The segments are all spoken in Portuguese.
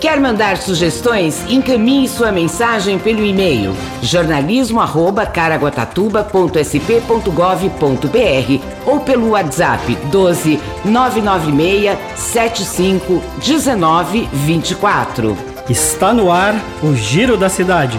Quer mandar sugestões? Encaminhe sua mensagem pelo e-mail jornalismo@caraguatatuba.sp.gov.br ou pelo WhatsApp 12 996 75 19 24. Está no ar o Giro da Cidade.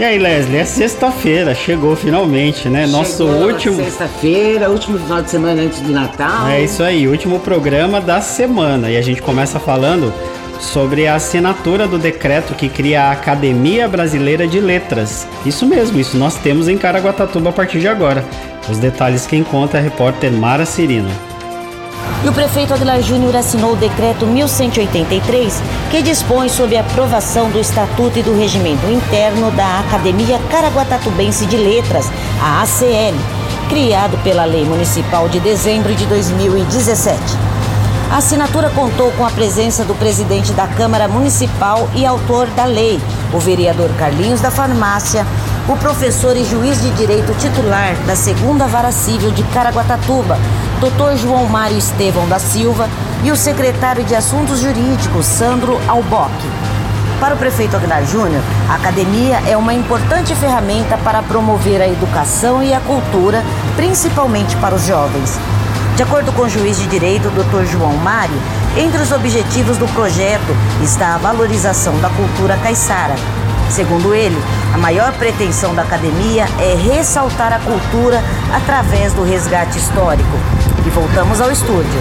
E aí, Leslie, é sexta-feira, chegou finalmente, né? Nosso Chegou último. Sexta-feira, último final de semana antes do Natal. É isso aí, último programa da semana. E a gente começa falando sobre a assinatura do decreto que cria a Academia Brasileira de Letras. Isso mesmo, isso nós temos em Caraguatatuba a partir de agora. Os detalhes quem conta é a repórter Mara Cirino. E o prefeito Aguilar Júnior assinou o decreto 1183, que dispõe sobre a aprovação do Estatuto e do Regimento Interno da Academia Caraguatatubense de Letras, a ACL, criado pela Lei Municipal de dezembro de 2017. A assinatura contou com a presença do presidente da Câmara Municipal e autor da lei, o vereador Carlinhos da Farmácia, o professor e juiz de direito titular da Segunda Vara Civil de Caraguatatuba, Dr. João Mário Estevão da Silva, e o secretário de Assuntos Jurídicos, Sandro Alboc. Para o prefeito Aguilar Júnior, a academia é uma importante ferramenta para promover a educação e a cultura, principalmente para os jovens. De acordo com o juiz de direito, Dr. João Mário, entre os objetivos do projeto está a valorização da cultura caiçara. Segundo ele, a maior pretensão da academia é ressaltar a cultura através do resgate histórico. E voltamos ao estúdio.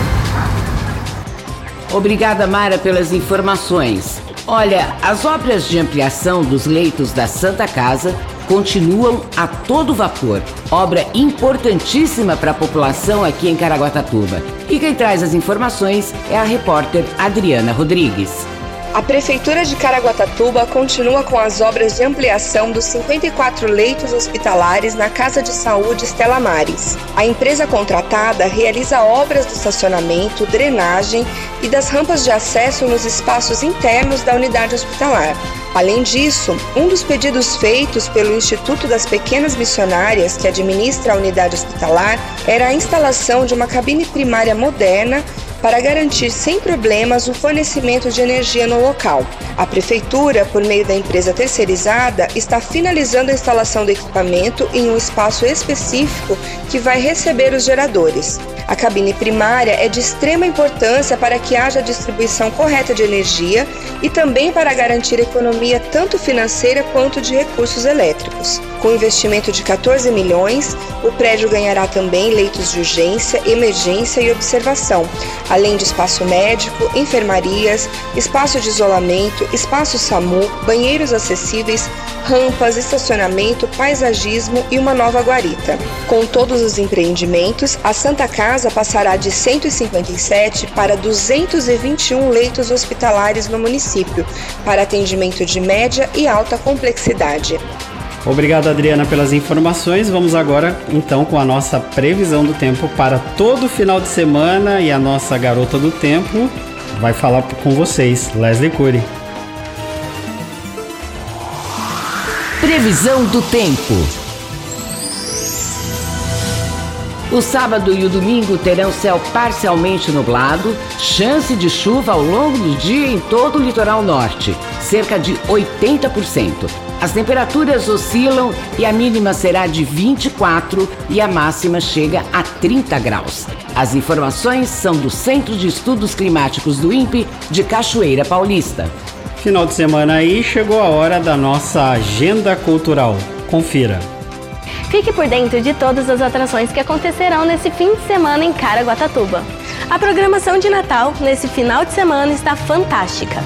Obrigada, Mara, pelas informações. Olha, as obras de ampliação dos leitos da Santa Casa continuam a todo vapor. Obra importantíssima para a população aqui em Caraguatatuba. E quem traz as informações é a repórter Adriana Rodrigues. A Prefeitura de Caraguatatuba continua com as obras de ampliação dos 54 leitos hospitalares na Casa de Saúde Estela Mares. A empresa contratada realiza obras do estacionamento, drenagem e das rampas de acesso nos espaços internos da unidade hospitalar. Além disso, um dos pedidos feitos pelo Instituto das Pequenas Missionárias, que administra a unidade hospitalar, era a instalação de uma cabine primária moderna para garantir sem problemas o fornecimento de energia no local. A Prefeitura, por meio da empresa terceirizada, está finalizando a instalação do equipamento em um espaço específico que vai receber os geradores. A cabine primária é de extrema importância para que haja distribuição correta de energia e também para garantir economia tanto financeira quanto de recursos elétricos. Com investimento de 14 milhões, o prédio ganhará também leitos de urgência, emergência e observação, além de espaço médico, enfermarias, espaço de isolamento, espaço SAMU, banheiros acessíveis, rampas, estacionamento, paisagismo e uma nova guarita. Com todos os empreendimentos, a Santa Casa passará de 157 para 221 leitos hospitalares no município, para atendimento de média e alta complexidade. Obrigado, Adriana, pelas informações. Vamos agora, então, com a nossa previsão do tempo para todo final de semana e a nossa garota do tempo vai falar com vocês, Leslie Cury. Previsão do tempo. O sábado e o domingo terão céu parcialmente nublado, chance de chuva ao longo do dia em todo o litoral norte, cerca de 80%. As temperaturas oscilam e a mínima será de 24 e a máxima chega a 30 graus. As informações são do Centro de Estudos Climáticos do INPE de Cachoeira Paulista. Final de semana aí chegou a hora da nossa agenda cultural. Confira. Fique por dentro de todas as atrações que acontecerão nesse fim de semana em Caraguatatuba. A programação de Natal nesse final de semana está fantástica.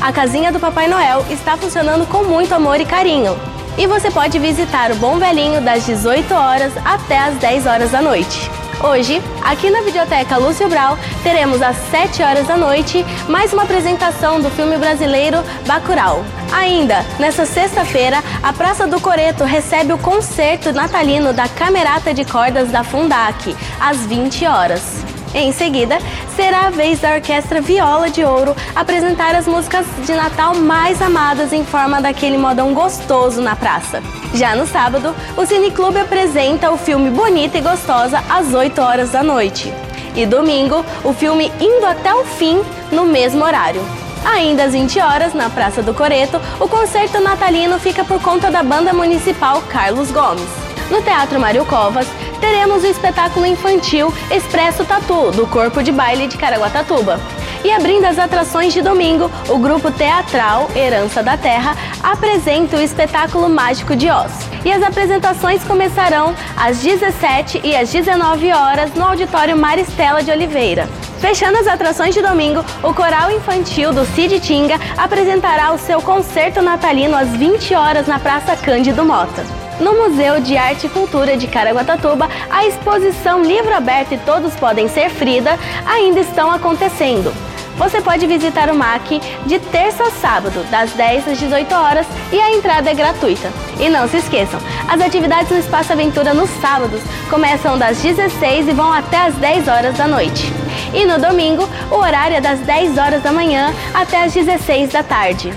A casinha do Papai Noel está funcionando com muito amor e carinho. E você pode visitar o Bom Velhinho das 18 horas até as 10 horas da noite. Hoje, aqui na Videoteca Lúcio Brau, teremos às 7 horas da noite mais uma apresentação do filme brasileiro Bacurau. Ainda, nessa sexta-feira, a Praça do Coreto recebe o concerto natalino da Camerata de Cordas da Fundac, às 20 horas. Em seguida, será a vez da Orquestra Viola de Ouro apresentar as músicas de Natal mais amadas em forma daquele modão gostoso na praça. Já no sábado, o Cineclube apresenta o filme Bonita e Gostosa às 8 horas da noite. E domingo, o filme Indo até o Fim, no mesmo horário. Ainda às 20 horas, na Praça do Coreto, o concerto natalino fica por conta da Banda Municipal Carlos Gomes. No Teatro Mário Covas, teremos o espetáculo infantil Expresso Tatu, do Corpo de Baile de Caraguatatuba. E abrindo as atrações de domingo, o grupo teatral Herança da Terra apresenta o espetáculo Mágico de Oz. E as apresentações começarão às 17 e às 19 horas no Auditório Maristela de Oliveira. Fechando as atrações de domingo, o coral infantil do Cid Tinga apresentará o seu concerto natalino às 20 horas na Praça Cândido Mota. No Museu de Arte e Cultura de Caraguatatuba, a exposição Livro Aberto e Todos Podem Ser Frida ainda estão acontecendo. Você pode visitar o MAC de terça a sábado, das 10 às 18 horas, e a entrada é gratuita. E não se esqueçam, as atividades no Espaço Aventura nos sábados começam das 16 e vão até as 10 horas da noite. E no domingo, o horário é das 10 horas da manhã até as 16 da tarde.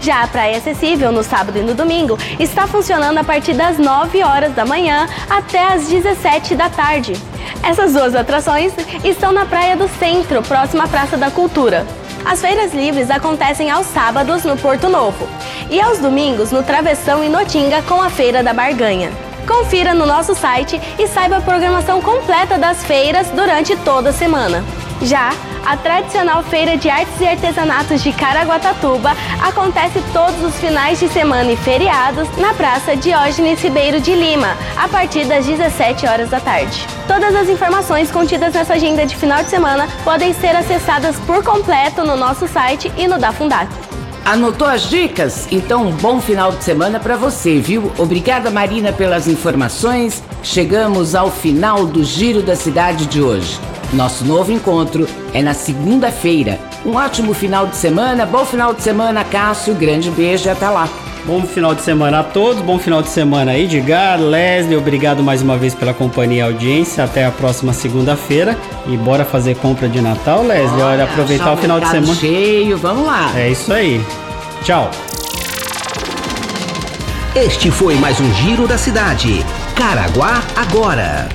Já a praia acessível no sábado e no domingo está funcionando a partir das 9 horas da manhã até as 17 da tarde. Essas duas atrações estão na Praia do Centro, próxima à Praça da Cultura. As feiras livres acontecem aos sábados no Porto Novo e aos domingos no Travessão e Notinga com a Feira da Barganha. Confira no nosso site e saiba a programação completa das feiras durante toda a semana. Já a tradicional Feira de Artes e Artesanatos de Caraguatatuba acontece todos os finais de semana e feriados na Praça Diógenes Ribeiro de Lima, a partir das 17 horas da tarde. Todas as informações contidas nessa agenda de final de semana podem ser acessadas por completo no nosso site e no da Fundac. Anotou as dicas? Então, um bom final de semana para você, viu? Obrigada, Marina, pelas informações. Chegamos ao final do Giro da Cidade de hoje. Nosso novo encontro é na segunda-feira. Um ótimo final de semana, bom final de semana, Cássio. Grande beijo e até lá. Bom final de semana a todos, bom final de semana Edgar, Leslie, obrigado mais uma vez pela companhia e audiência. Até a próxima segunda-feira e bora fazer compra de Natal, Leslie. Olha, Olha aproveitar o final de semana. cheio, vamos lá. É isso aí. Tchau. Este foi mais um Giro da Cidade. Caraguá agora.